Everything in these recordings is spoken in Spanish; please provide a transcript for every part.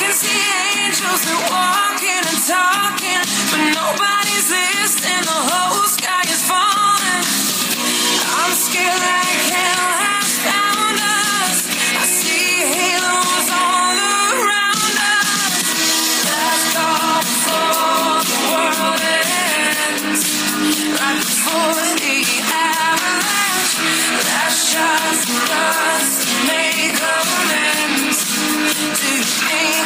can see angels that walking and talking, but nobody's listening. The whole sky is falling. I'm scared like hell has found us. I see halos all around us. Let's before the world ends. Right before the avalanche. last chance for us to make amends. Do you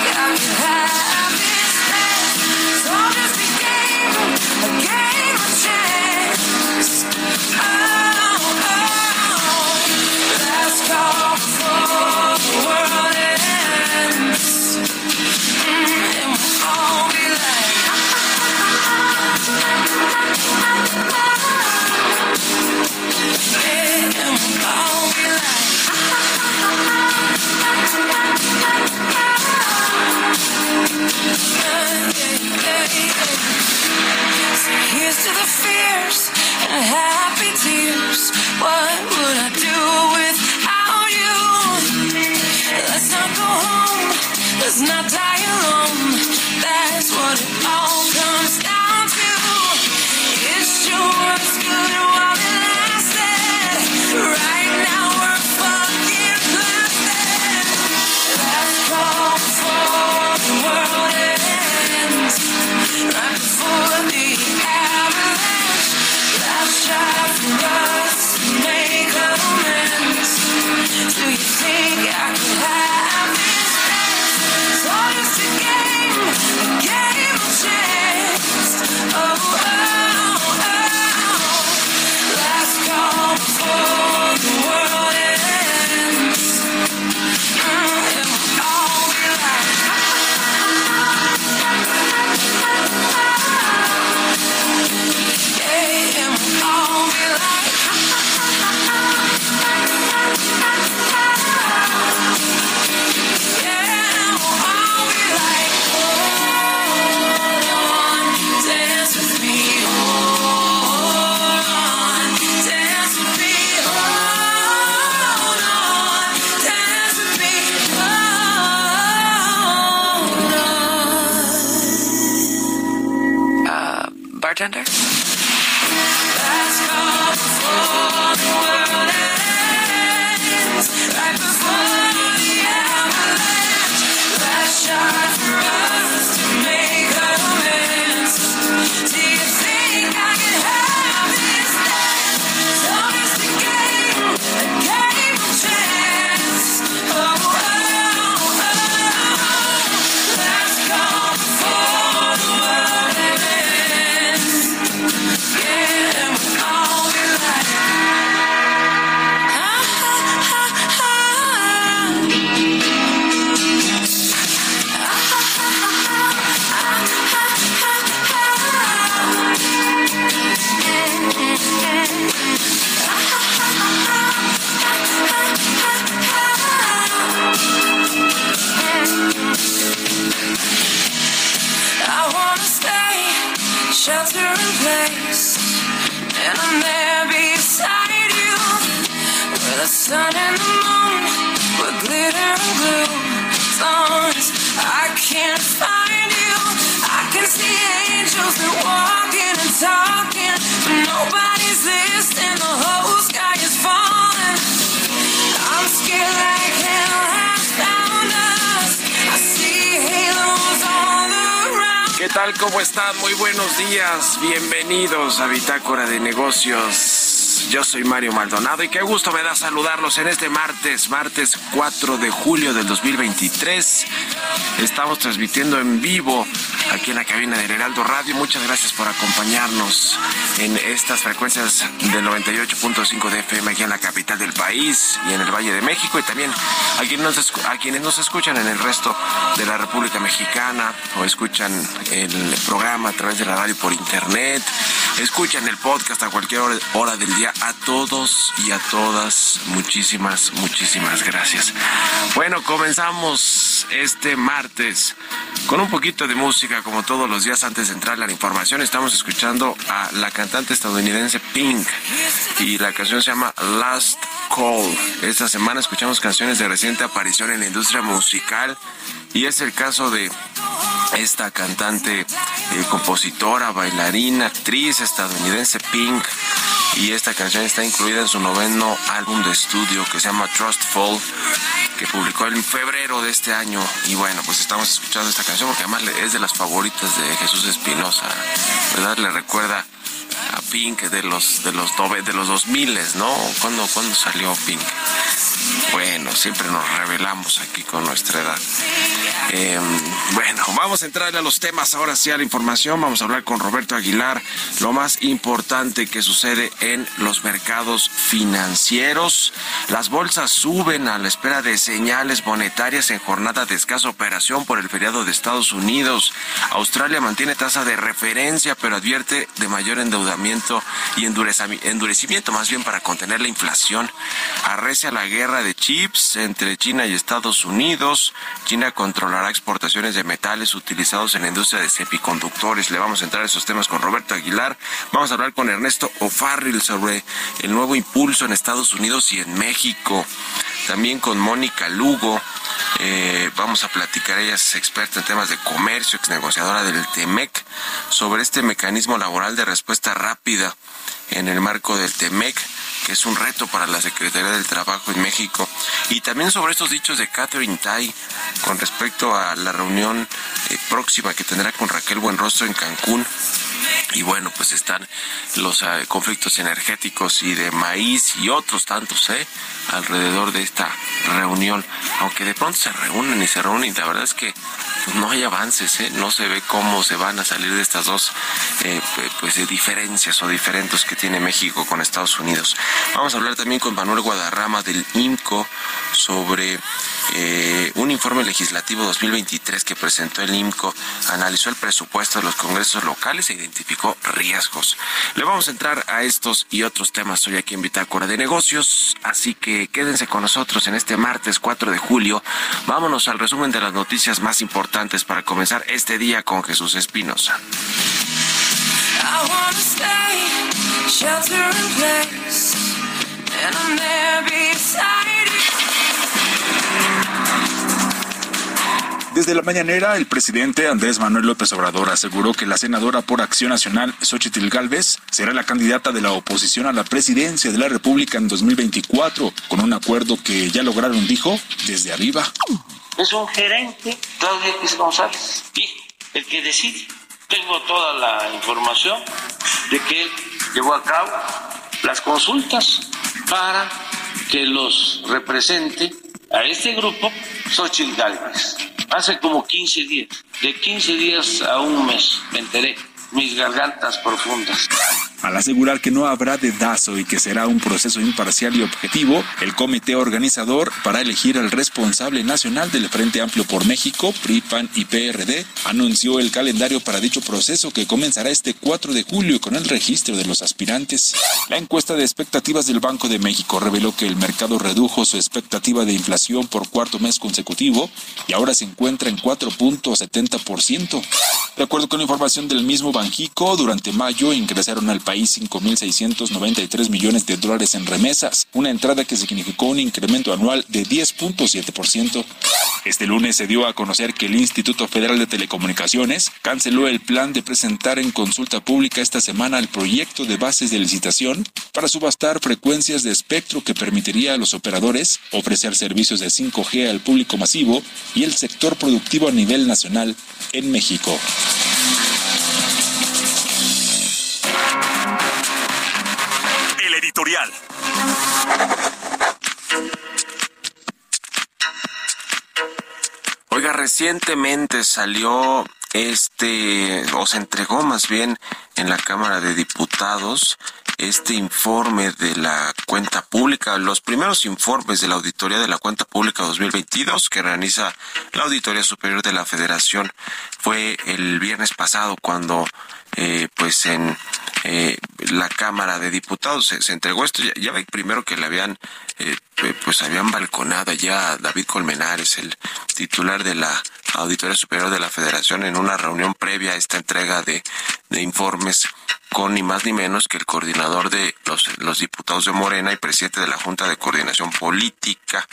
shelter in place, and I'm there beside you. Where the sun and the moon were glitter and glue. As long as I can't find you, I can see angels that walking and talking, but nobody's tal? ¿Cómo están? Muy buenos días. Bienvenidos a Bitácora de Negocios. Yo soy Mario Maldonado y qué gusto me da saludarlos en este martes, martes 4 de julio del 2023. Estamos transmitiendo en vivo aquí en la cabina del Heraldo Radio. Muchas gracias por acompañarnos en estas frecuencias del 98.5 de FM aquí en la capital del país y en el Valle de México y también a quienes nos, a quienes nos escuchan en el resto de la República Mexicana o escuchan el programa a través de la radio por internet, escuchan el podcast a cualquier hora, del día. A todos y a todas, muchísimas, muchísimas gracias. Bueno, comenzamos este martes con un poquito de música como todos los días antes de entrar a la información. Estamos escuchando a la cantante estadounidense Pink y la canción se llama Last Call. Esta semana escuchamos canciones de reciente aparición en la industria musical y es el caso de esta cantante, eh, compositora, bailarina, actriz estadounidense Pink. Y esta canción está incluida en su noveno álbum de estudio que se llama Trustful, que publicó en febrero de este año. Y bueno, pues estamos escuchando esta canción porque además es de las favoritas de Jesús Espinosa, ¿verdad? Le recuerda a Pink de los de los de los 2000, ¿no? ¿Cuándo, ¿Cuándo salió Pink? Bueno, siempre nos revelamos aquí con nuestra edad. Eh, bueno, vamos a entrar a los temas, ahora sí a la información. Vamos a hablar con Roberto Aguilar, lo más importante que sucede en los mercados financieros. Las bolsas suben a la espera de señales monetarias en jornada de escasa operación por el feriado de Estados Unidos. Australia mantiene tasa de referencia, pero advierte de mayor endeudamiento y endurecimiento, más bien para contener la inflación. Arrecia la guerra de chips entre China y Estados Unidos. China controlará exportaciones de metales utilizados en la industria de semiconductores. Le vamos a entrar a esos temas con Roberto Aguilar. Vamos a hablar con Ernesto O'Farrill sobre el nuevo impulso en Estados Unidos y en México. También con Mónica Lugo. Eh, vamos a platicar, ella es experta en temas de comercio, ex negociadora del TEMEC, sobre este mecanismo laboral de respuesta rápida en el marco del TEMEC que es un reto para la Secretaría del Trabajo en México. Y también sobre estos dichos de Catherine Tai con respecto a la reunión eh, próxima que tendrá con Raquel Buenrostro en Cancún. Y bueno, pues están los eh, conflictos energéticos y de maíz y otros tantos, ¿eh? Alrededor de esta reunión. Aunque de pronto se reúnen y se reúnen, la verdad es que pues, no hay avances, ¿eh? No se ve cómo se van a salir de estas dos, eh, pues, de diferencias o diferentes que tiene México con Estados Unidos. Vamos a hablar también con Manuel Guadarrama del IMCO sobre eh, un informe legislativo 2023 que presentó el IMCO analizó el presupuesto de los congresos locales e identificó riesgos. Le vamos a entrar a estos y otros temas hoy aquí en Bitácora de Negocios, así que quédense con nosotros en este martes 4 de julio. Vámonos al resumen de las noticias más importantes para comenzar este día con Jesús Espinosa. Desde la mañanera, el presidente Andrés Manuel López Obrador aseguró que la senadora por Acción Nacional, Xochitl Gálvez, será la candidata de la oposición a la presidencia de la República en 2024, con un acuerdo que ya lograron, dijo, desde arriba. Es un gerente, Claudia X González, el que decide. Tengo toda la información de que él llevó a cabo las consultas para que los represente a este grupo Xochitl Gálvez hace como 15 días, de 15 días a un mes me enteré, mis gargantas profundas. Al asegurar que no habrá dedazo y que será un proceso imparcial y objetivo, el comité organizador para elegir al responsable nacional del Frente Amplio por México, PRI, PAN y PRD, anunció el calendario para dicho proceso que comenzará este 4 de julio con el registro de los aspirantes. La encuesta de expectativas del Banco de México reveló que el mercado redujo su expectativa de inflación por cuarto mes consecutivo y ahora se encuentra en 4.70%. De acuerdo con información del mismo Banjico, durante mayo ingresaron al país país 5.693 millones de dólares en remesas, una entrada que significó un incremento anual de 10.7%. Este lunes se dio a conocer que el Instituto Federal de Telecomunicaciones canceló el plan de presentar en consulta pública esta semana el proyecto de bases de licitación para subastar frecuencias de espectro que permitiría a los operadores ofrecer servicios de 5G al público masivo y el sector productivo a nivel nacional en México. Oiga, recientemente salió este, o se entregó más bien en la Cámara de Diputados este informe de la cuenta pública, los primeros informes de la Auditoría de la Cuenta Pública 2022 que realiza la Auditoría Superior de la Federación. Fue el viernes pasado cuando eh, pues en eh, la Cámara de Diputados se, entregó esto. Ya, ve primero que le habían, eh, pues habían balconado ya David Colmenares, el titular de la Auditoría Superior de la Federación, en una reunión previa a esta entrega de, de informes con ni más ni menos que el coordinador de los, los diputados de Morena y presidente de la Junta de Coordinación Política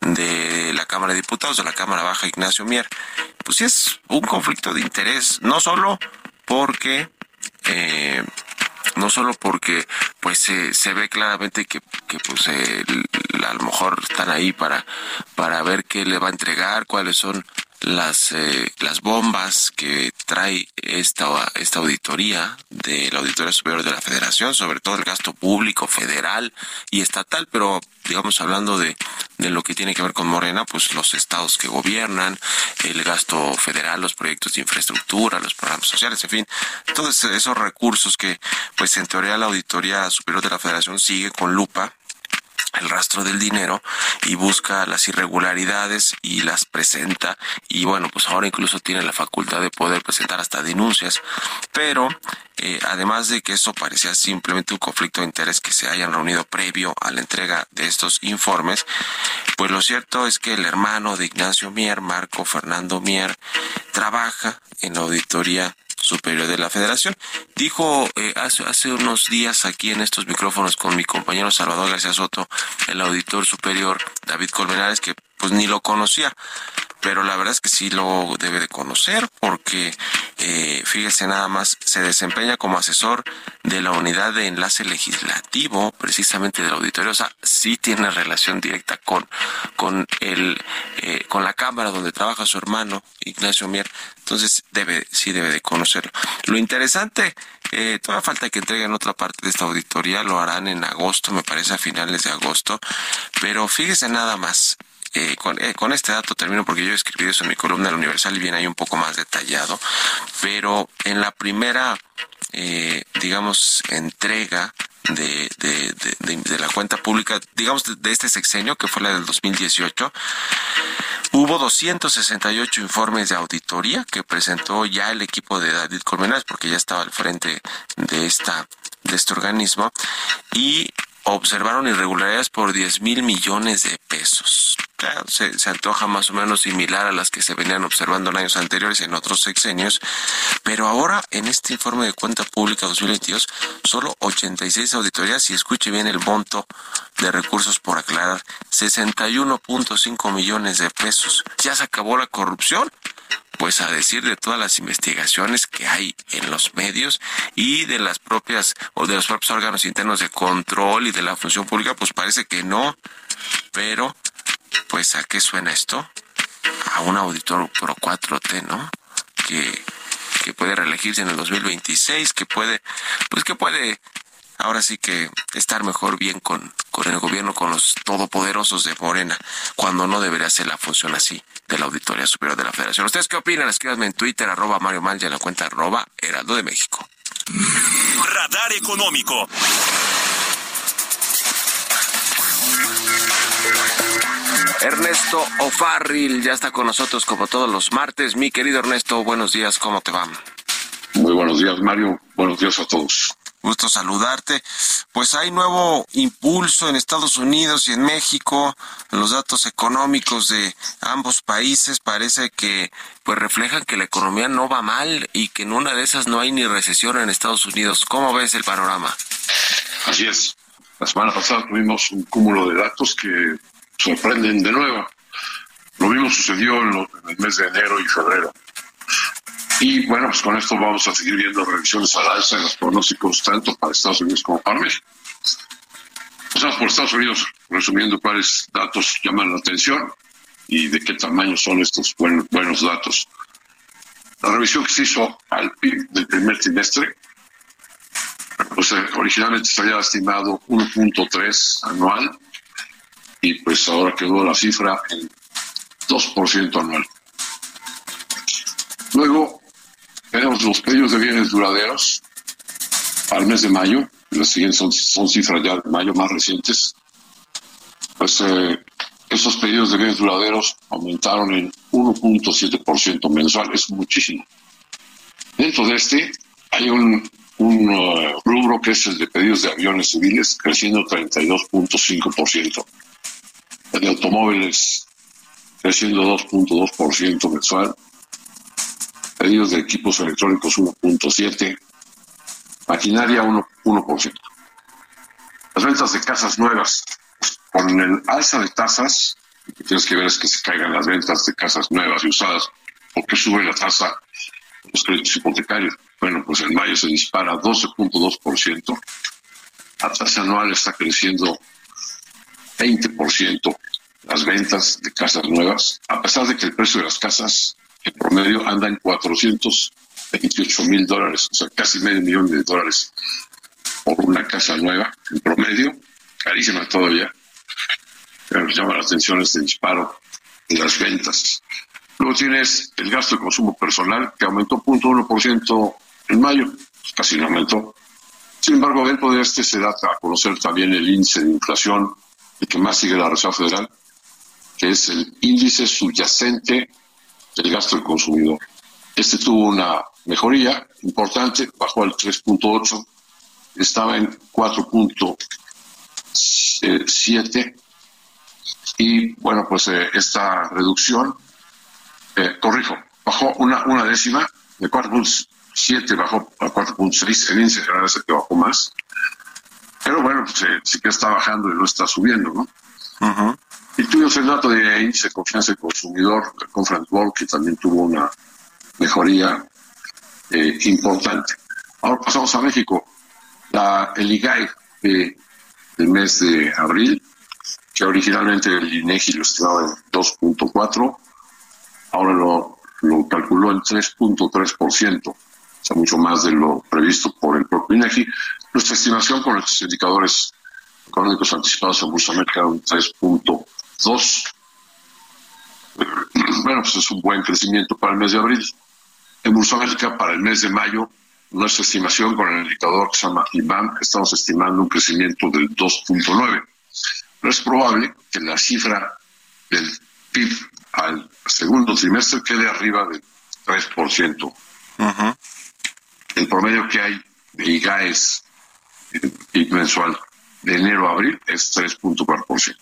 de la Cámara de Diputados, de la Cámara Baja, Ignacio Mier. Pues sí es un conflicto de interés, no solo porque eh, no solo porque pues se ve claramente que, que pues a lo mejor están ahí para para ver qué le va a entregar cuáles son las, eh, las bombas que trae esta, esta auditoría de la Auditoría Superior de la Federación, sobre todo el gasto público federal y estatal, pero digamos hablando de, de lo que tiene que ver con Morena, pues los estados que gobiernan, el gasto federal, los proyectos de infraestructura, los programas sociales, en fin, todos esos recursos que pues en teoría la Auditoría Superior de la Federación sigue con lupa el rastro del dinero y busca las irregularidades y las presenta. Y bueno pues ahora incluso tiene la facultad de poder presentar hasta denuncias. Pero eh, además de que eso parecía simplemente un conflicto de interés que se hayan reunido previo a la entrega de estos informes pues lo cierto es que el hermano de Ignacio Mier Marco Fernando Mier trabaja en la auditoría Superior de la Federación. Dijo eh, hace, hace unos días aquí en estos micrófonos con mi compañero Salvador García Soto, el auditor superior David Colmenares, que pues ni lo conocía pero la verdad es que sí lo debe de conocer porque eh, fíjese nada más se desempeña como asesor de la unidad de enlace legislativo precisamente del auditorio. O sea sí tiene relación directa con con el eh, con la cámara donde trabaja su hermano Ignacio Mier. Entonces debe sí debe de conocerlo. Lo interesante eh, falta que entreguen otra parte de esta auditoría. Lo harán en agosto me parece a finales de agosto. Pero fíjese nada más eh, eh, con, este dato termino porque yo he escrito eso en mi columna del Universal y viene ahí un poco más detallado, pero en la primera, eh, digamos, entrega de, de, de, de, la cuenta pública, digamos, de, este sexenio, que fue la del 2018, hubo 268 informes de auditoría que presentó ya el equipo de David Colmenares, porque ya estaba al frente de esta de este organismo y observaron irregularidades por 10 mil millones de pesos. Se, antoja más o menos similar a las que se venían observando en años anteriores en otros sexenios, pero ahora en este informe de cuenta pública 2022 solo 86 auditorías y escuche bien el monto de recursos por aclarar, 61.5 millones de pesos. ¿Ya se acabó la corrupción? pues a decir de todas las investigaciones que hay en los medios y de las propias o de los propios órganos internos de control y de la función pública, pues parece que no, pero pues a qué suena esto? A un auditor pro 4T, ¿no? Que, que puede reelegirse en el 2026, que puede, pues que puede ahora sí que estar mejor bien con, con el gobierno, con los todopoderosos de Morena, cuando no debería ser la función así de la Auditoría Superior de la Federación. ¿Ustedes qué opinan? Escríbanme en Twitter, arroba Mario Mal en la cuenta arroba Heraldo de México. Radar Económico. Ernesto O'Farrill ya está con nosotros como todos los martes. Mi querido Ernesto, buenos días, ¿cómo te va? Muy buenos días, Mario. Buenos días a todos. Gusto saludarte. Pues hay nuevo impulso en Estados Unidos y en México. Los datos económicos de ambos países parece que pues reflejan que la economía no va mal y que en una de esas no hay ni recesión en Estados Unidos. ¿Cómo ves el panorama? Así es. La semana pasada tuvimos un cúmulo de datos que sorprenden de nuevo. Lo mismo sucedió en, en el mes de enero y febrero. Y bueno, pues con esto vamos a seguir viendo revisiones al alza en los pronósticos tanto para Estados Unidos como para México. Empezamos por Estados Unidos, resumiendo cuáles datos llaman la atención y de qué tamaño son estos buenos, buenos datos. La revisión que se hizo al PIB del primer trimestre pues eh, originalmente se había estimado 1.3 anual y pues ahora quedó la cifra en 2% anual. Luego tenemos los pedidos de bienes duraderos al mes de mayo, las siguientes son, cifras ya de mayo más recientes, pues eh, esos pedidos de bienes duraderos aumentaron en 1.7% mensual, es muchísimo. Dentro de este hay un, uh, rubro que es el de pedidos de aviones civiles, creciendo 32.5%. De automóviles creciendo 2.2% mensual. Pedidos de equipos electrónicos 1.7%. Maquinaria 1%. Las ventas de casas nuevas, pues, con el alza de tasas, lo que tienes que ver es que se caigan las ventas de casas nuevas y usadas, porque sube la tasa de los créditos hipotecarios. Bueno, pues en mayo se dispara 12.2%. La tasa anual está creciendo 20% las ventas de casas nuevas, a pesar de que el precio de las casas en promedio anda en 428 mil dólares, o sea, casi medio millón de dólares por una casa nueva en promedio, carísima todavía. Pero llama la atención este disparo de las ventas. Luego tienes el gasto de consumo personal que aumentó 0.1% en mayo, pues casi no aumentó. Sin embargo, dentro de este se da a conocer también el índice de inflación, el que más sigue la Reserva Federal, que es el índice subyacente del gasto del consumidor. Este tuvo una mejoría importante, bajó al 3.8, estaba en 4.7 y bueno, pues eh, esta reducción, eh, corrijo, bajó una, una décima, de 4.7 bajó a 4.6, el índice general es que bajó más, pero bueno, pues eh, sí que está bajando y no está subiendo, ¿no? Y tuvimos el dato de índice de confianza del consumidor, el Conference Board, que también tuvo una mejoría eh, importante. Ahora pasamos a México. La, el IGAI del mes de abril, que originalmente el INEGI lo estimaba en 2.4, ahora lo, lo calculó en 3.3%, o mucho más de lo previsto por el propio INEGI. Nuestra estimación con estos indicadores económicos anticipados en Bolsa América un 3.2 Dos, bueno, pues es un buen crecimiento para el mes de abril. En Bursa para el mes de mayo, nuestra estimación con el indicador que se llama IBAN, estamos estimando un crecimiento del 2.9. Pero es probable que la cifra del PIB al segundo trimestre quede arriba del 3%. El promedio que hay de IGAES, PIB mensual de enero a abril, es 3.4%.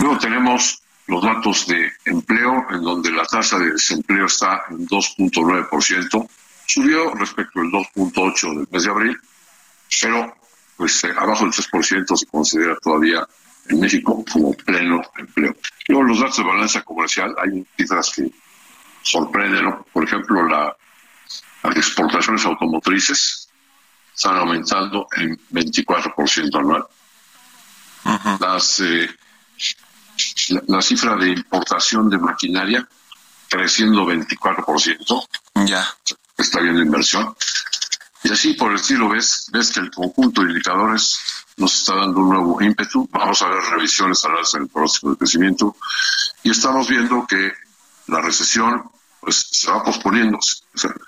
Luego tenemos los datos de empleo, en donde la tasa de desempleo está en 2.9%, subió respecto al 2.8% del mes de abril, pero pues eh, abajo del 3% se considera todavía en México como pleno empleo. Luego los datos de balanza comercial, hay cifras que sorprenden, por ejemplo, la, las exportaciones automotrices están aumentando en 24% anual. Las eh, la, cifra de importación de maquinaria creciendo 24%. Ya. Está bien la inversión. Y así por el estilo ves, ves que el conjunto de indicadores nos está dando un nuevo ímpetu. Vamos a ver revisiones al alza en el próximo de crecimiento. Y estamos viendo que la recesión pues se va posponiendo.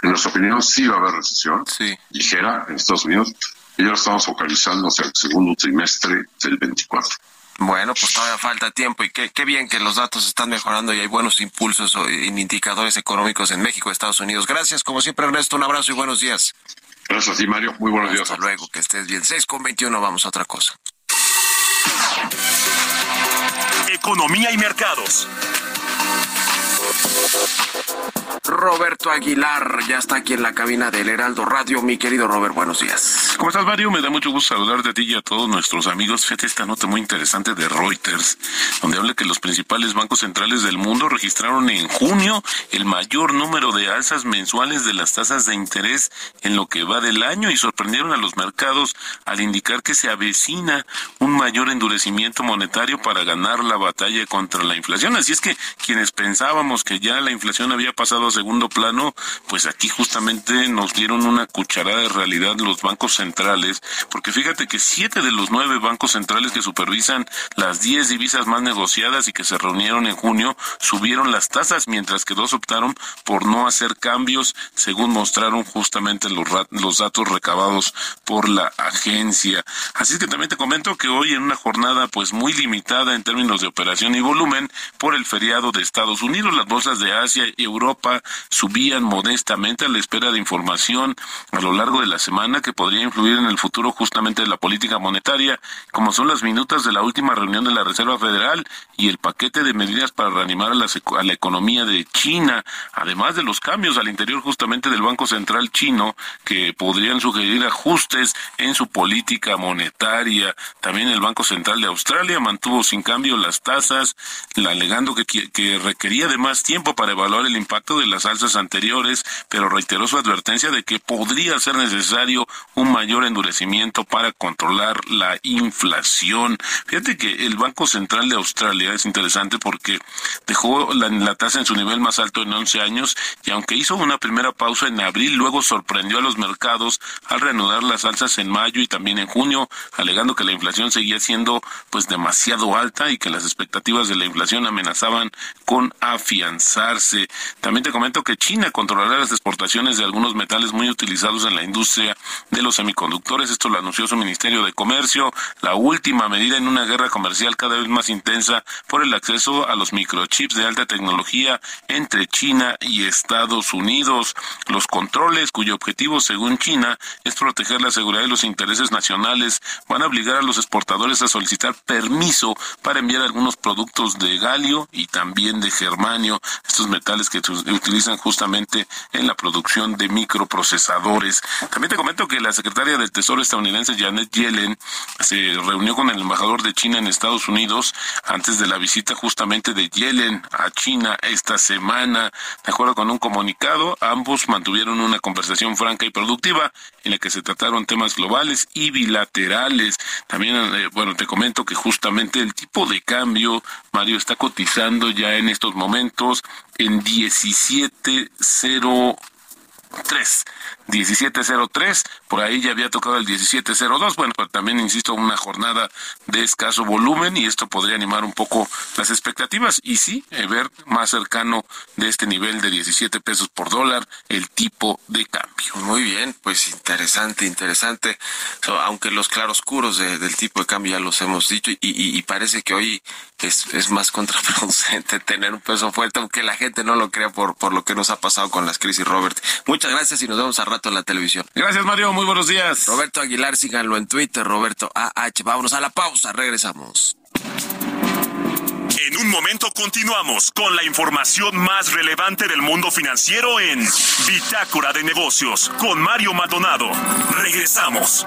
en nuestra opinión sí va a haber recesión ligera en Estados Unidos. Y ya estamos focalizando hacia el segundo trimestre del 24. Bueno, pues todavía falta tiempo y qué, bien que los datos están mejorando y hay buenos impulsos en indicadores económicos en México, Estados Unidos. Gracias, como siempre, Ernesto, un abrazo y buenos días. Gracias a ti, Mario. Muy buenos días. Hasta luego, que estés bien. 6 con 21, vamos a otra cosa. Economía y mercados. Roberto Aguilar ya está aquí en la cabina del Heraldo Radio. Mi querido Robert, buenos días. ¿Cómo estás, Mario? Me da mucho gusto saludarte a ti y a todos nuestros amigos. Fíjate esta nota muy interesante de Reuters, donde habla que los principales bancos centrales del mundo registraron en junio el mayor número de alzas mensuales de las tasas de interés en lo que va del año y sorprendieron a los mercados al indicar que se avecina un mayor endurecimiento monetario para ganar la batalla contra la inflación. Así es que quienes pensábamos que ya la inflación había pasado a segundo plano, pues aquí justamente nos dieron una cucharada de realidad los bancos centrales, porque fíjate que siete de los nueve bancos centrales que supervisan las diez divisas más negociadas y que se reunieron en junio subieron las tasas, mientras que dos optaron por no hacer cambios, según mostraron justamente los, los datos recabados por la agencia. Así que también te comento que hoy en una jornada pues muy limitada en términos de operación y volumen por el feriado de Estados Unidos, las bolsas de Asia y Europa subían modestamente a la espera de información a lo largo de la semana que podría influir en el futuro justamente de la política monetaria, como son las minutas de la última reunión de la Reserva Federal y el paquete de medidas para reanimar a la, a la economía de China, además de los cambios al interior justamente del Banco Central chino que podrían sugerir ajustes en su política monetaria. También el Banco Central de Australia mantuvo sin cambio las tasas, alegando que, que requería de tiempo para evaluar el impacto de las alzas anteriores, pero reiteró su advertencia de que podría ser necesario un mayor endurecimiento para controlar la inflación. Fíjate que el Banco Central de Australia es interesante porque dejó la, tasa en su nivel más alto en 11 años y aunque hizo una primera pausa en abril, luego sorprendió a los mercados al reanudar las alzas en mayo y también en junio, alegando que la inflación seguía siendo pues demasiado alta y que las expectativas de la inflación amenazaban con afianzarse. También te comento que China controlará las exportaciones de algunos metales muy utilizados en la industria de los semiconductores. Esto lo anunció su Ministerio de Comercio, la última medida en una guerra comercial cada vez más intensa por el acceso a los microchips de alta tecnología entre China y Estados Unidos. Los controles, cuyo objetivo, según China, es proteger la seguridad de los intereses nacionales, van a obligar a los exportadores a solicitar permiso para enviar algunos productos de galio y también de germanio, estos metales que se utilizan justamente en la producción de microprocesadores. También te comento que la secretaria del Tesoro estadounidense Janet Yellen se reunió con el embajador de China en Estados Unidos antes de la visita justamente de Yellen a China esta semana. De acuerdo con un comunicado, ambos mantuvieron una conversación franca y productiva en la que se trataron temas globales y bilaterales. También, eh, bueno, te comento que justamente el tipo de cambio, Mario, está cotizando ya en estos momentos en 17.03. 1703, por ahí ya había tocado el 1702, bueno, pero también insisto, una jornada de escaso volumen y esto podría animar un poco las expectativas y sí, eh, ver más cercano de este nivel de 17 pesos por dólar el tipo de cambio. Muy bien, pues interesante, interesante, aunque los claroscuros del tipo de cambio ya los hemos dicho y, parece que hoy es, es más contraproducente tener un peso fuerte, aunque la gente no lo crea por, por lo que nos ha pasado con las crisis, Robert. Muchas gracias y nos vemos a rato en la televisión. Gracias, Mario. Muy buenos días. Roberto Aguilar, síganlo en Twitter, Roberto AH. Vámonos a la pausa. Regresamos. En un momento continuamos con la información más relevante del mundo financiero en Bitácora de Negocios con Mario Maldonado. Regresamos.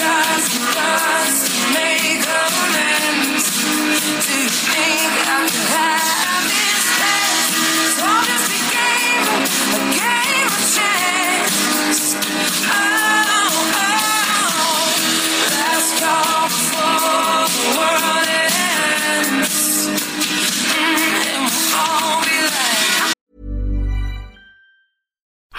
shines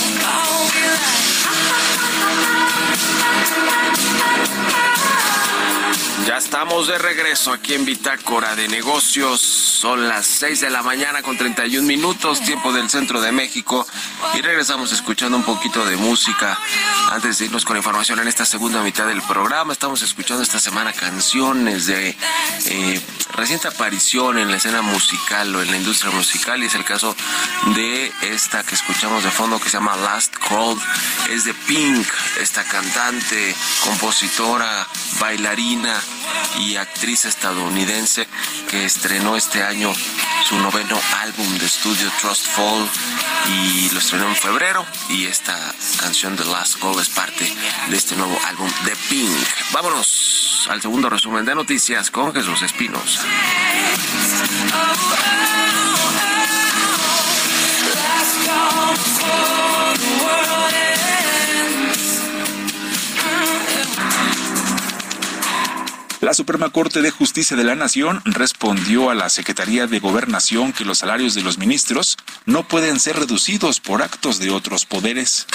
I'll be like. Ya estamos de regreso aquí en Bitácora de Negocios. Son las 6 de la mañana con 31 minutos, tiempo del centro de México. Y regresamos escuchando un poquito de música. Antes de irnos con información en esta segunda mitad del programa, estamos escuchando esta semana canciones de eh, reciente aparición en la escena musical o en la industria musical. Y es el caso de esta que escuchamos de fondo que se llama Last Call. Es de Pink, esta cantante, compositora, bailarina y actriz estadounidense que estrenó este año su noveno álbum de estudio Trust Fall y lo estrenó en febrero y esta canción The Last Call es parte de este nuevo álbum de Pink. Vámonos al segundo resumen de noticias con Jesús Espinos. La Suprema Corte de Justicia de la Nación respondió a la Secretaría de Gobernación que los salarios de los ministros no pueden ser reducidos por actos de otros poderes.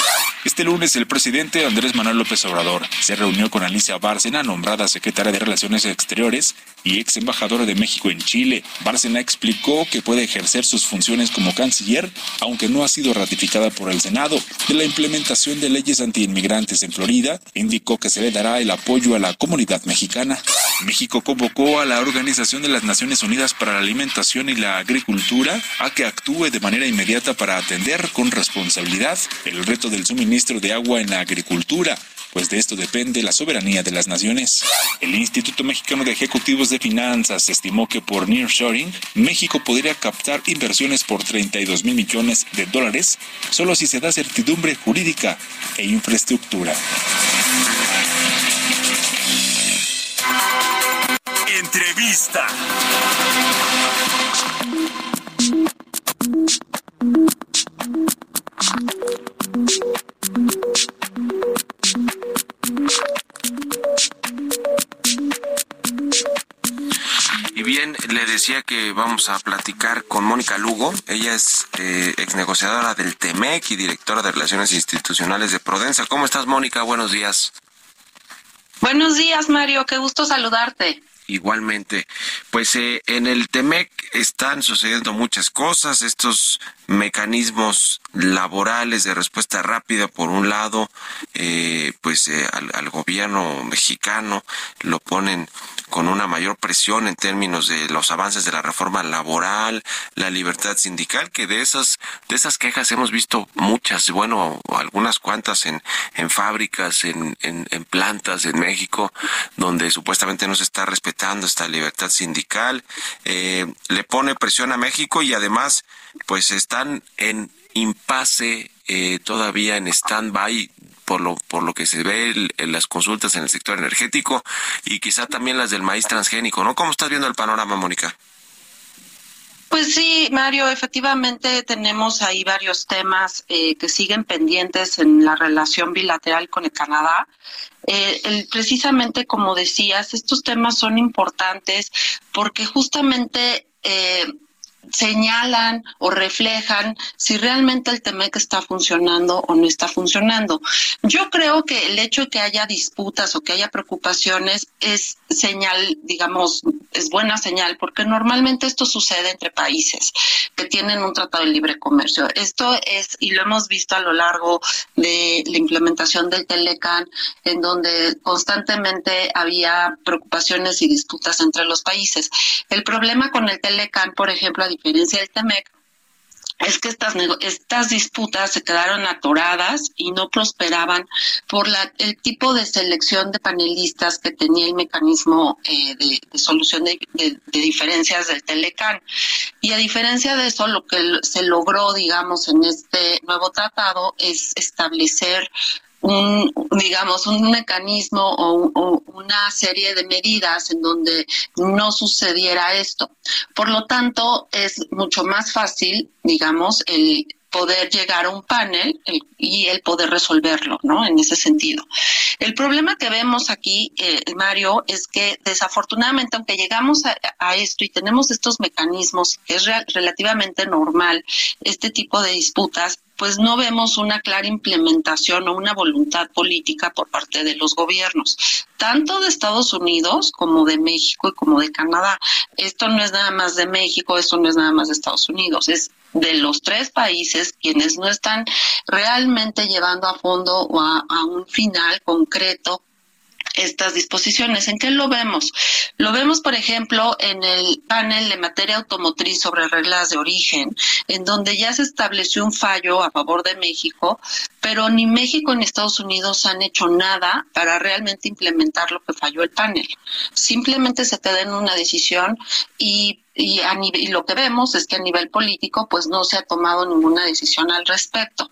Este lunes el presidente Andrés Manuel López Obrador se reunió con Alicia Bárcena, nombrada secretaria de Relaciones Exteriores y ex embajadora de México en Chile. Bárcena explicó que puede ejercer sus funciones como canciller, aunque no ha sido ratificada por el Senado. De la implementación de leyes antiinmigrantes en Florida, indicó que se le dará el apoyo a la comunidad mexicana. México convocó a la Organización de las Naciones Unidas para la Alimentación y la Agricultura a que actúe de manera inmediata para atender con responsabilidad el reto del suministro de agua en la agricultura pues de esto depende la soberanía de las naciones. El Instituto Mexicano de Ejecutivos de Finanzas estimó que por nearshoring, México podría captar inversiones por 32 mil millones de dólares solo si se da certidumbre jurídica e infraestructura. Entrevista. Y bien, le decía que vamos a platicar con Mónica Lugo. Ella es eh, ex negociadora del TEMEC y directora de Relaciones Institucionales de Prodensa. ¿Cómo estás, Mónica? Buenos días. Buenos días, Mario. Qué gusto saludarte. Igualmente, pues eh, en el TEMEC están sucediendo muchas cosas, estos mecanismos laborales de respuesta rápida, por un lado, eh, pues eh, al, al gobierno mexicano lo ponen con una mayor presión en términos de los avances de la reforma laboral, la libertad sindical, que de esas, de esas quejas hemos visto muchas, bueno, algunas cuantas en, en fábricas, en, en, en plantas en México, donde supuestamente no se está respetando esta libertad sindical, eh, le pone presión a México y además, pues están en impasse eh, todavía en stand-by por lo, por lo que se ve en las consultas en el sector energético y quizá también las del maíz transgénico, ¿no? ¿Cómo estás viendo el panorama, Mónica? Pues sí, Mario, efectivamente tenemos ahí varios temas eh, que siguen pendientes en la relación bilateral con el Canadá. Eh, el- precisamente como decías, estos temas son importantes porque justamente eh, señalan o reflejan si realmente el TEMEC está funcionando o no está funcionando. Yo creo que el hecho de que haya disputas o que haya preocupaciones es señal, digamos, es buena señal, porque normalmente esto sucede entre países que tienen un tratado de libre comercio. Esto es, y lo hemos visto a lo largo de la implementación del Telecan, en donde constantemente había preocupaciones y disputas entre los países. El problema con el Telecan, por ejemplo, a diferencia del TEMEC, es que estas, estas disputas se quedaron atoradas y no prosperaban por la, el tipo de selección de panelistas que tenía el mecanismo eh, de, solución de, de- de diferencias del Telecan. Y a diferencia de eso, lo que se logró, digamos, en este nuevo tratado es establecer un, digamos, un mecanismo o, o, una serie de medidas en donde no sucediera esto. Por lo tanto, es mucho más fácil, digamos, el poder llegar a un panel y el poder resolverlo, ¿no? En ese sentido. El problema que vemos aquí, eh, Mario, es que desafortunadamente, aunque llegamos a, esto y tenemos estos mecanismos, es relativamente normal este tipo de disputas, pues no vemos una clara implementación o una voluntad política por parte de los gobiernos, tanto de Estados Unidos como de México y como de Canadá. Esto no es nada más de México, esto no es nada más de Estados Unidos, es de los tres países quienes no están realmente llevando a fondo o a, un final concreto estas disposiciones. ¿En qué lo vemos? Lo vemos, por ejemplo, en el panel de materia automotriz sobre reglas de origen, en donde ya se estableció un fallo a favor de México, pero ni México ni Estados Unidos han hecho nada para realmente implementar lo que falló el panel. Simplemente se te den una decisión y y, a y lo que vemos es que a nivel político pues no se ha tomado ninguna decisión al respecto.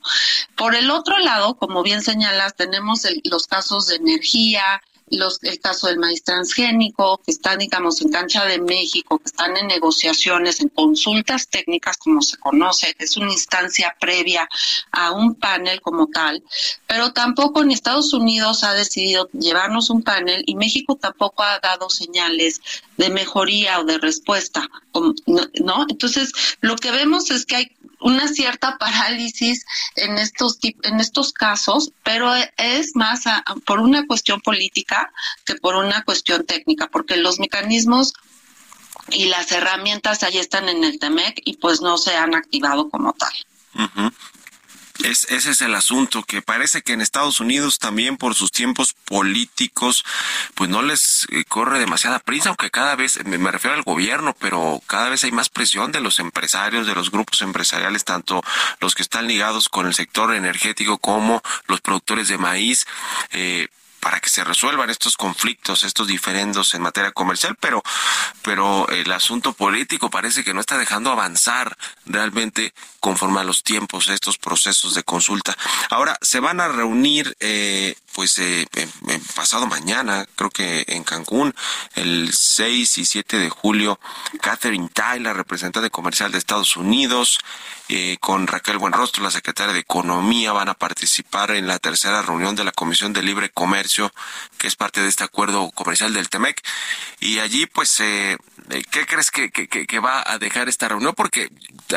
Por el otro lado, como bien señalas, tenemos los casos de energía, los, el caso del maíz transgénico, que están, digamos, en cancha de México, que están en negociaciones, en consultas técnicas, como se conoce, que es una instancia previa a un panel como tal, pero tampoco ni Estados Unidos ha decidido llevarnos un panel y México tampoco ha dado señales de mejoría o de respuesta, ¿no? Entonces, lo que vemos es que hay una cierta parálisis en estos en estos casos, pero es más por una cuestión política que por una cuestión técnica, porque los mecanismos y las herramientas ahí están en el TEMEC y pues no se han activado como tal. Es, ese es el asunto, que parece que en Estados Unidos también por sus tiempos políticos, pues no les eh, corre demasiada prisa, aunque cada vez, me, refiero al gobierno, pero cada vez hay más presión de los empresarios, de los grupos empresariales, tanto los que están ligados con el sector energético como los productores de maíz. Eh, para que se resuelvan estos conflictos, estos diferendos en materia comercial, pero, pero el asunto político parece que no está dejando avanzar realmente conforme a los tiempos estos procesos de consulta. Ahora se van a reunir, eh, pues eh, pasado mañana, creo que en Cancún, el 6 y 7 de julio, Catherine Tyler, representante comercial de Estados Unidos, eh, con Raquel Buenrostro, la secretaria de Economía, van a participar en la tercera reunión de la Comisión de Libre Comercio, que es parte de este acuerdo comercial del TEMEC. Y allí, pues, eh, eh, ¿qué crees que, que, que, va a dejar esta reunión? Porque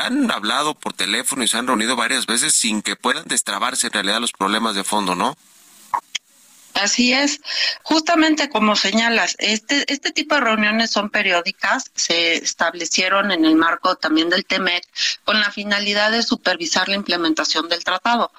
han hablado por teléfono y se han reunido varias veces sin que puedan destrabarse en realidad los problemas de fondo, ¿no? Así es, justamente como señalas, este, este tipo de reuniones son periódicas, se establecieron en el marco también del TEMEC con la finalidad de supervisar la implementación del tratado.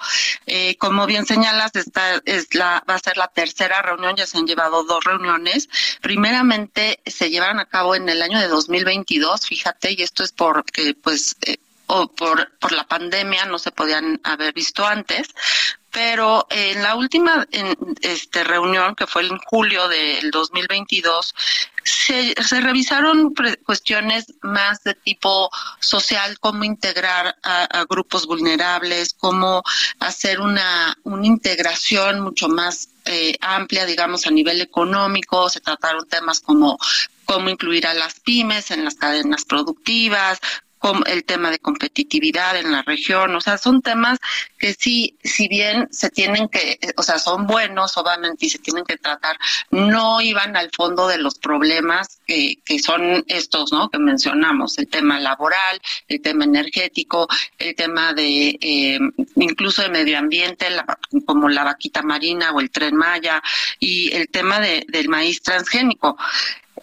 Eh, como bien señalas, esta es la, va a ser la tercera reunión, ya se han llevado dos reuniones. Primeramente se llevaron a cabo en el año de 2022, fíjate, y esto es porque pues eh, o por, por la pandemia no se podían haber visto antes, pero en la última este, reunión, que fue en julio del 2022, se, se revisaron cuestiones más de tipo social, cómo integrar a, grupos vulnerables, cómo hacer una, una integración mucho más eh, amplia, digamos, a nivel económico. Se trataron temas como cómo incluir a las pymes en las cadenas productivas, el tema de competitividad en la región, o sea, son temas que sí, si bien se tienen que, o sea, son buenos, obviamente, y se tienen que tratar, no iban al fondo de los problemas que, que son estos, ¿no? Que mencionamos, el tema laboral, el tema energético, el tema de, eh, incluso de medio ambiente, como la vaquita marina o el tren Maya, y el tema de, del maíz transgénico.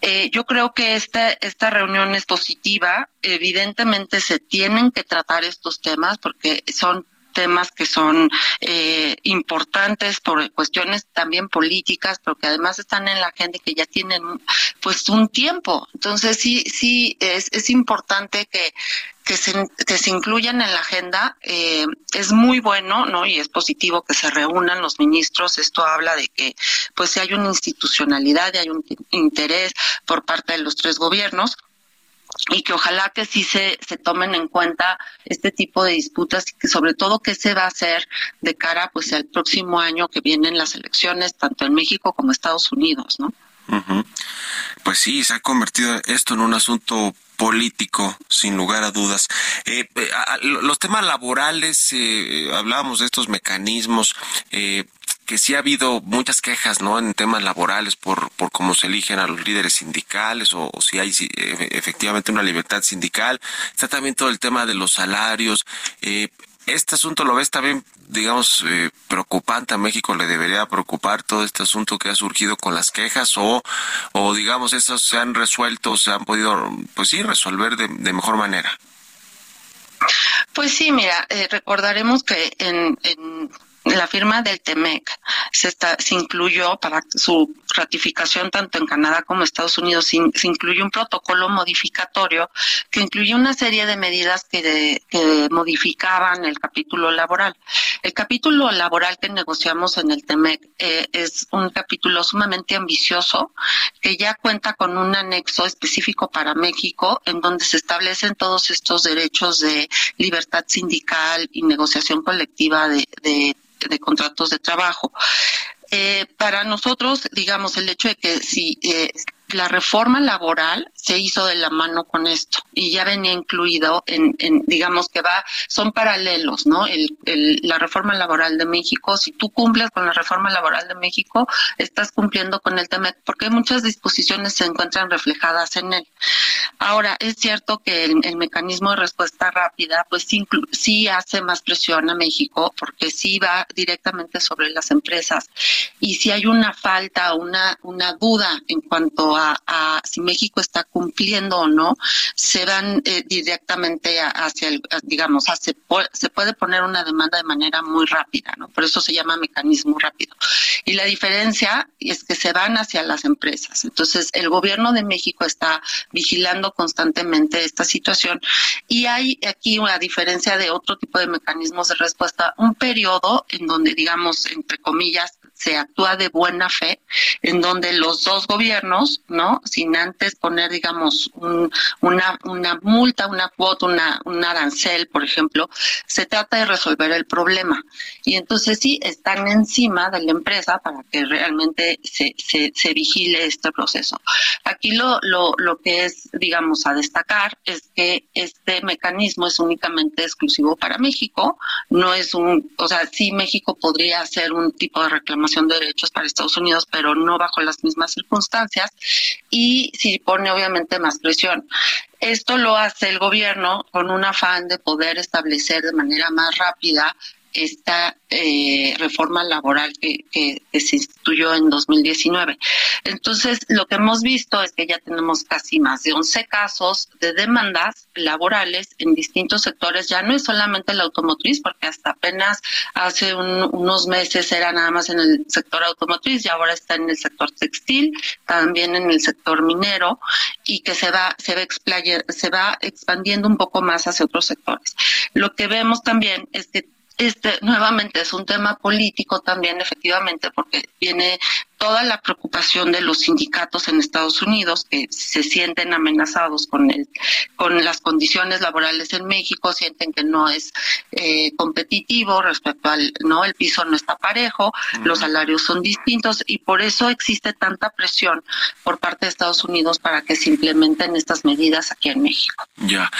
Eh, yo creo que esta, esta reunión es positiva. Evidentemente se tienen que tratar estos temas porque son temas que son eh, importantes por cuestiones también políticas, pero que además están en la y que ya tienen pues un tiempo. Entonces sí, sí es, es importante que que se, que se incluyan en la agenda eh, es muy bueno, ¿no? Y es positivo que se reúnan los ministros. Esto habla de que, pues, si hay una institucionalidad y hay un interés por parte de los tres gobiernos. y que ojalá que sí se, se tomen en cuenta este tipo de disputas y que sobre todo qué se va a hacer de cara pues al próximo año que vienen las elecciones tanto en México como Estados Unidos, ¿no? Pues sí, se ha convertido esto en un asunto político, sin lugar a dudas. Eh, eh, los temas laborales, eh, hablábamos de estos mecanismos, eh, que sí ha habido muchas quejas, ¿no? En temas laborales por, por cómo se eligen a los líderes sindicales o, si hay efectivamente una libertad sindical. Está también todo el tema de los salarios. Eh, este asunto lo ves también, digamos, eh, preocupante a México, le debería preocupar todo este asunto que ha surgido con las quejas o, o digamos, esos se han resuelto, se han podido, pues sí, resolver de, de mejor manera. Pues sí, mira, eh, recordaremos que en, en la firma del TEMEC se, se incluyó para su ratificación tanto en Canadá como Estados Unidos, se, se incluye un protocolo modificatorio que incluye una serie de medidas que, de, que modificaban el capítulo laboral. El capítulo laboral que negociamos en el TEMEC eh, es un capítulo sumamente ambicioso que ya cuenta con un anexo específico para México en donde se establecen todos estos derechos de libertad sindical y negociación colectiva de, de de contratos de trabajo. Eh, para nosotros, digamos, el hecho de que si eh, la reforma laboral se hizo de la mano con esto y ya venía incluido en, en digamos que va, son paralelos, ¿no? El, la reforma laboral de México, si tú cumples con la reforma laboral de México, estás cumpliendo con el TEMEC, porque muchas disposiciones se encuentran reflejadas en él. Ahora, es cierto que el, el mecanismo de respuesta rápida, pues sí, sí hace más presión a México, porque sí va directamente sobre las empresas. Y si hay una falta, una, una duda en cuanto a, a si México está cumpliendo o no, se van eh, directamente hacia el, digamos, a, se, se, puede poner una demanda de manera muy rápida, ¿no? Por eso se llama mecanismo rápido. Y la diferencia es que se van hacia las empresas. Entonces, el gobierno de México está vigilando constantemente esta situación y hay aquí una diferencia de otro tipo de mecanismos de respuesta, un periodo en donde, digamos, entre comillas, se actúa de buena fe, en donde los dos gobiernos, ¿no? Sin antes poner, digamos, un, una, una multa, una cuota, una, un arancel, por ejemplo, se trata de resolver el problema. Y entonces sí, están encima de la empresa para que realmente se, se, vigile este proceso. Aquí lo, lo, lo que es, digamos, a destacar es que este mecanismo es únicamente exclusivo para México, no es un, o sea, sí México podría hacer un tipo de reclamación de derechos para Estados Unidos, pero no bajo las mismas circunstancias y sí pone obviamente más presión. Esto lo hace el gobierno con un afán de poder establecer de manera más rápida esta eh, reforma laboral que, se instituyó en 2019. Entonces, lo que hemos visto es que ya tenemos casi más de 11 casos de demandas laborales en distintos sectores. Ya no es solamente la automotriz, porque hasta apenas hace un, unos meses era nada más en el sector automotriz y ahora está en el sector textil, también en el sector minero y que se va, se va, explayer, se va expandiendo un poco más hacia otros sectores. Lo que vemos también es que este nuevamente es un tema político también efectivamente porque viene toda la preocupación de los sindicatos en Estados Unidos que se sienten amenazados con el con las condiciones laborales en México sienten que no es eh, competitivo respecto al no el piso no está parejo uh -huh. los salarios son distintos y por eso existe tanta presión por parte de Estados Unidos para que se implementen estas medidas aquí en México ya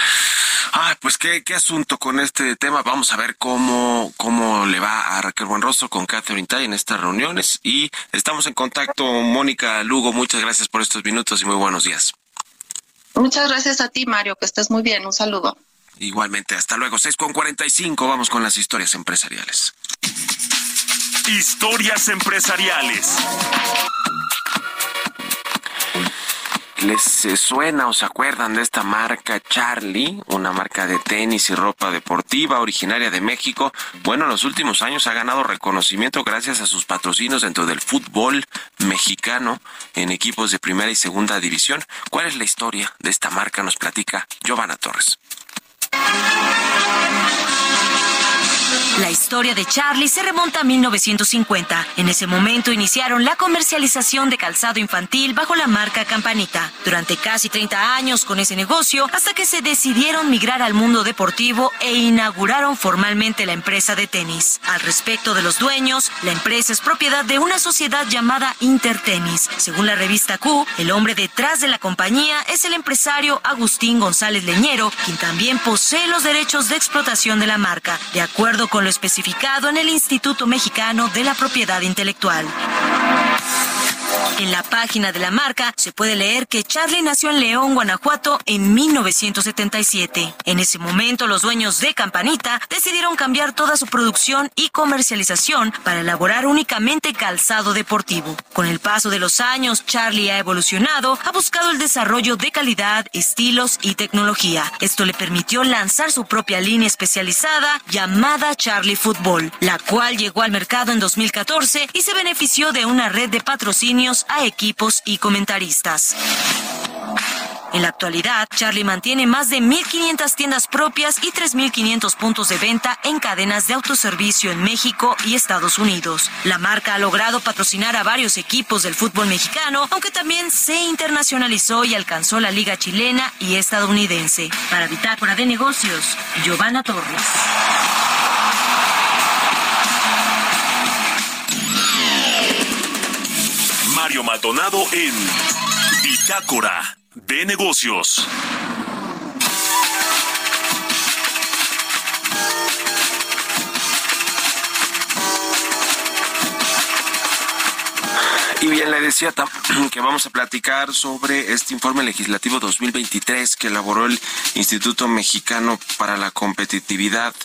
Ah, pues qué, qué asunto con este tema. Vamos a ver cómo, cómo le va a Raquel Buenrostro con Catherine Tai en estas reuniones. Y estamos en contacto, Mónica Lugo. Muchas gracias por estos minutos y muy buenos días. Muchas gracias a ti, Mario, que estés muy bien. Un saludo. Igualmente, hasta luego. 6 con 45, vamos con las historias empresariales. Historias empresariales. ¿Les suena o se acuerdan de esta marca Charlie, una marca de tenis y ropa deportiva originaria de México? Bueno, en los últimos años ha ganado reconocimiento gracias a sus patrocinios dentro del fútbol mexicano en equipos de primera y segunda división. ¿Cuál es la historia de esta marca? Nos platica Giovanna Torres. La historia de Charlie se remonta a 1950. En ese momento iniciaron la comercialización de calzado infantil bajo la marca Campanita. Durante casi 30 años con ese negocio, hasta que se decidieron migrar al mundo deportivo e inauguraron formalmente la empresa de tenis. Al respecto de los dueños, la empresa es propiedad de una sociedad llamada Intertenis. Según la revista Q, el hombre detrás de la compañía es el empresario Agustín González Leñero, quien también posee los derechos de explotación de la marca, de acuerdo con lo especificado en el Instituto Mexicano de la Propiedad Intelectual. En la página de la marca se puede leer que Charlie nació en León, Guanajuato, en 1977. En ese momento, los dueños de Campanita decidieron cambiar toda su producción y comercialización para elaborar únicamente calzado deportivo. Con el paso de los años, Charlie ha evolucionado, ha buscado el desarrollo de calidad, estilos y tecnología. Esto le permitió lanzar su propia línea especializada llamada Charlie Football, la cual llegó al mercado en 2014 y se benefició de una red de patrocinios a equipos y comentaristas. En la actualidad, Charlie mantiene más de 1.500 tiendas propias y 3.500 puntos de venta en cadenas de autoservicio en México y Estados Unidos. La marca ha logrado patrocinar a varios equipos del fútbol mexicano, aunque también se internacionalizó y alcanzó la liga chilena y estadounidense. Para Bitácora de Negocios, Giovanna Torres. Mario Maldonado en Bitácora de Negocios. Y bien, le decía que vamos a platicar sobre este informe legislativo 2023 que elaboró el Instituto Mexicano para la Competitividad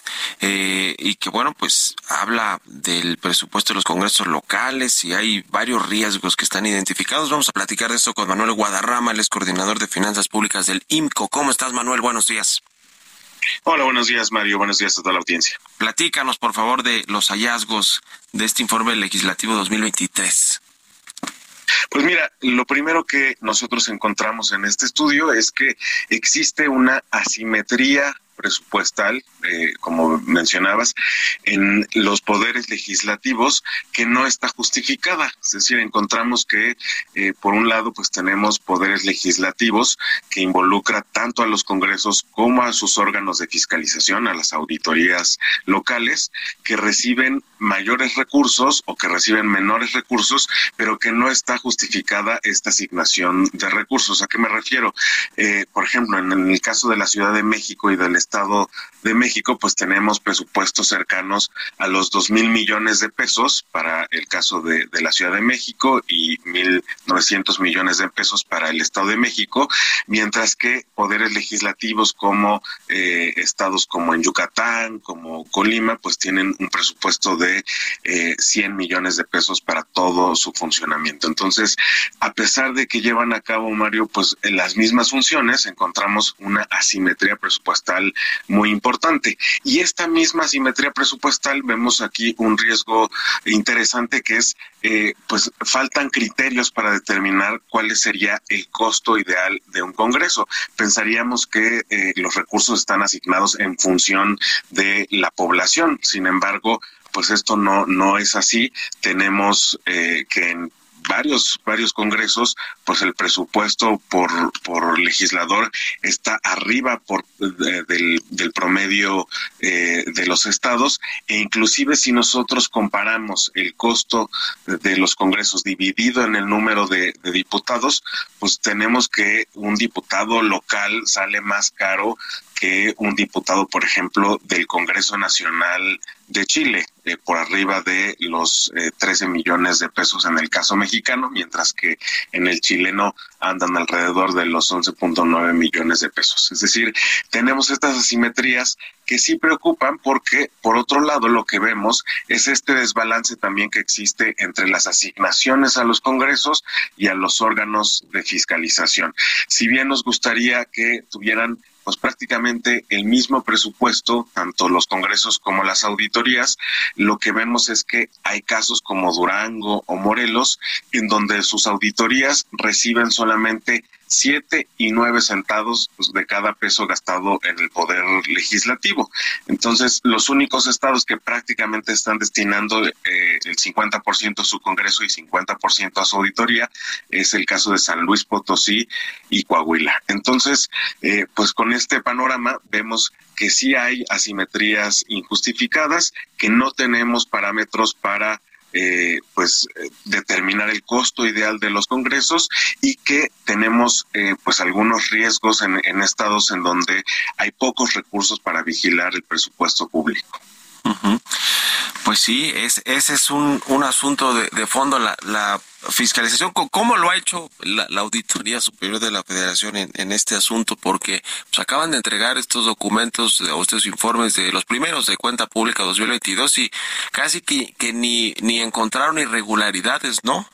eh, y que, bueno, pues habla del presupuesto de los congresos locales y hay varios riesgos que están identificados. Vamos a platicar de eso con Manuel Guadarrama, el es coordinador de finanzas públicas del IMCO. ¿Cómo estás, Manuel? Buenos días. Hola, buenos días, Mario. Buenos días a toda la audiencia. Platícanos, por favor, de los hallazgos de este informe legislativo 2023. Pues mira, lo primero que nosotros encontramos en este estudio es que existe una asimetría presupuestal, eh, como mencionabas, en los poderes legislativos que no está justificada. Es decir, encontramos que, eh, por un lado, pues tenemos poderes legislativos que involucra tanto a los congresos como a sus órganos de fiscalización, a las auditorías locales, que reciben mayores recursos o que reciben menores recursos, pero que no está justificada esta asignación de recursos. ¿A qué me refiero? Eh, por ejemplo, en el caso de la Ciudad de México y del Estado de México, pues tenemos presupuestos cercanos a los dos mil millones de pesos para el caso de, la Ciudad de México y mil novecientos millones de pesos para el Estado de México, mientras que poderes legislativos como eh, estados como en Yucatán, como Colima, pues tienen un presupuesto de eh, 100 millones de pesos para todo su funcionamiento. Entonces, a pesar de que llevan a cabo, Mario, pues en las mismas funciones, encontramos una asimetría presupuestal muy importante. Y esta misma asimetría presupuestal vemos aquí un riesgo interesante que es, eh, pues faltan criterios para determinar cuál sería el costo ideal de un Congreso. Pensaríamos que eh, los recursos están asignados en función de la población. Sin embargo, pues esto no, no es así. Tenemos eh, que en varios varios congresos pues el presupuesto por por legislador está arriba por del, del, promedio eh, de los estados e inclusive si nosotros comparamos el costo de los congresos dividido en el número de, de diputados pues tenemos que un diputado local sale más caro que un diputado, por ejemplo, del Congreso Nacional de Chile, eh, por arriba de los eh, 13 millones de pesos en el caso mexicano, mientras que en el chileno andan alrededor de los 11.9 millones de pesos. Es decir, tenemos estas asimetrías que sí preocupan porque, por otro lado, lo que vemos es este desbalance también que existe entre las asignaciones a los congresos y a los órganos de fiscalización. Si bien nos gustaría que tuvieran pues prácticamente el mismo presupuesto, tanto los congresos como las auditorías, lo que vemos es que hay casos como Durango o Morelos, en donde sus auditorías reciben solamente siete y nueve centavos pues, de cada peso gastado en el poder legislativo. Entonces, los únicos estados que prácticamente están destinando eh, el 50% a su Congreso y 50% a su auditoría es el caso de San Luis Potosí y Coahuila. Entonces, eh, pues con este panorama vemos que sí hay asimetrías injustificadas, que no tenemos parámetros para eh, pues eh, determinar el costo ideal de los congresos y que tenemos eh, pues algunos riesgos en, estados en donde hay pocos recursos para vigilar el presupuesto público. Pues sí, es, ese es un, un asunto de, de fondo, la, la fiscalización. ¿Cómo lo ha hecho la, Auditoría Superior de la Federación en, este asunto? Porque pues, acaban de entregar estos documentos o estos informes de los primeros de cuenta pública 2022 y casi que, que ni, ni encontraron irregularidades, ¿no?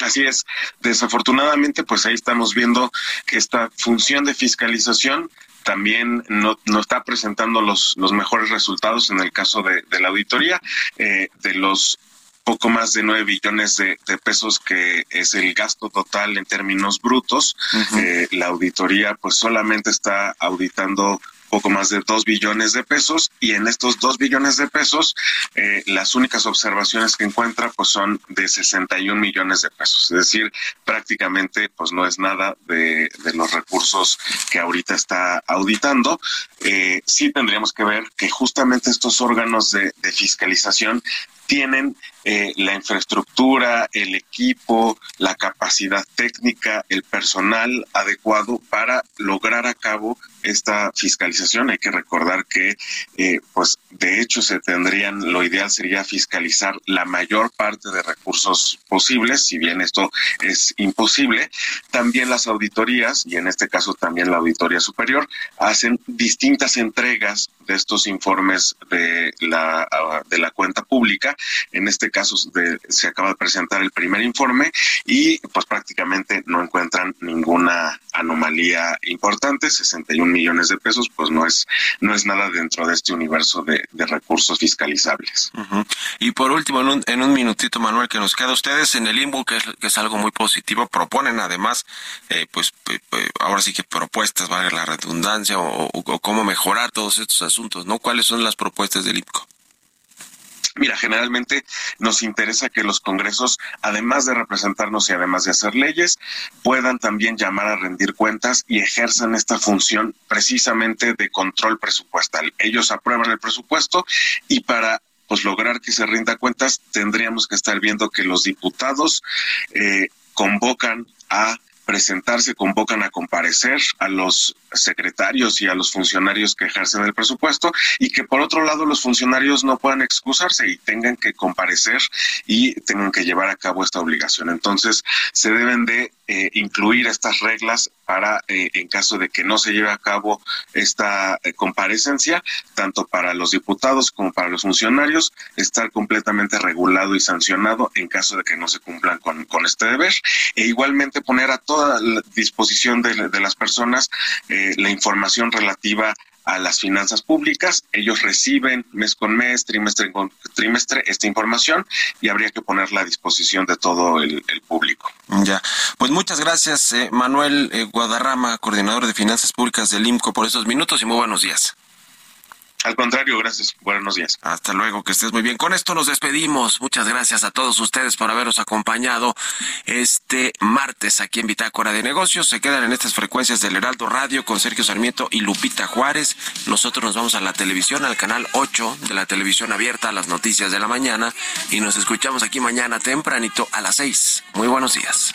Así es. Desafortunadamente, pues ahí estamos viendo que esta función de fiscalización también no, no está presentando los, los mejores resultados en el caso de, de la auditoría. Eh, de los poco más de nueve billones de, pesos que es el gasto total en términos brutos. Eh, la auditoría pues solamente está auditando poco más de dos billones de pesos y en estos dos billones de pesos eh, las únicas observaciones que encuentra pues son de 61 millones de pesos, es decir, prácticamente pues no es nada de, los recursos que ahorita está auditando. Eh, sí tendríamos que ver que justamente estos órganos de fiscalización tienen eh, la infraestructura, el equipo, la capacidad técnica, el personal adecuado para lograr a cabo esta fiscalización. Hay que recordar que, eh, pues, de hecho, se tendrían, lo ideal sería fiscalizar la mayor parte de recursos posibles, si bien esto es imposible. También las auditorías, y en este caso también la Auditoría Superior, hacen distintas entregas de estos informes de la, de la cuenta pública. En este caso se acaba de presentar el primer informe y pues prácticamente no encuentran ninguna anomalía importante, 61 millones de pesos, pues no es, no es nada dentro de este universo de, recursos fiscalizables. Y por último, en un, en un minutito, Manuel, que nos queda ustedes en el INBU, que es, que es algo muy positivo, proponen además, eh, pues ahora sí que propuestas, vale la redundancia, o, o, cómo mejorar todos estos asuntos, ¿no? ¿Cuáles son las propuestas del INCO? Mira, generalmente nos interesa que los congresos, además de representarnos y además de hacer leyes, puedan también llamar a rendir cuentas y ejerzan esta función precisamente de control presupuestal. Ellos aprueban el presupuesto y para pues lograr que se rinda cuentas tendríamos que estar viendo que los diputados eh, convocan a presentarse, convocan a comparecer a los secretarios y a los funcionarios que ejercen el presupuesto y que por otro lado los funcionarios no puedan excusarse y tengan que comparecer y tengan que llevar a cabo esta obligación. Entonces se deben de eh, incluir estas reglas para, eh, en caso de que no se lleve a cabo esta eh, comparecencia, tanto para los diputados como para los funcionarios, estar completamente regulado y sancionado en caso de que no se cumplan con, con este deber. E igualmente poner a toda la disposición de, de las personas la información relativa a las finanzas públicas. Ellos reciben mes con mes, trimestre con trimestre esta información y habría que ponerla a disposición de todo el, público. Ya, pues muchas gracias eh, Manuel eh, Guadarrama, coordinador de finanzas públicas del IMCO, por estos minutos y muy buenos días. Al contrario, gracias. Buenos días. Hasta luego, que estés muy bien. Con esto nos despedimos. Muchas gracias a todos ustedes por habernos acompañado este martes aquí en Bitácora de Negocios. Se quedan en estas frecuencias del Heraldo Radio con Sergio Sarmiento y Lupita Juárez. Nosotros nos vamos a la televisión, al canal 8 de la televisión abierta, a las noticias de la mañana. Y nos escuchamos aquí mañana tempranito a las 6. Muy buenos días.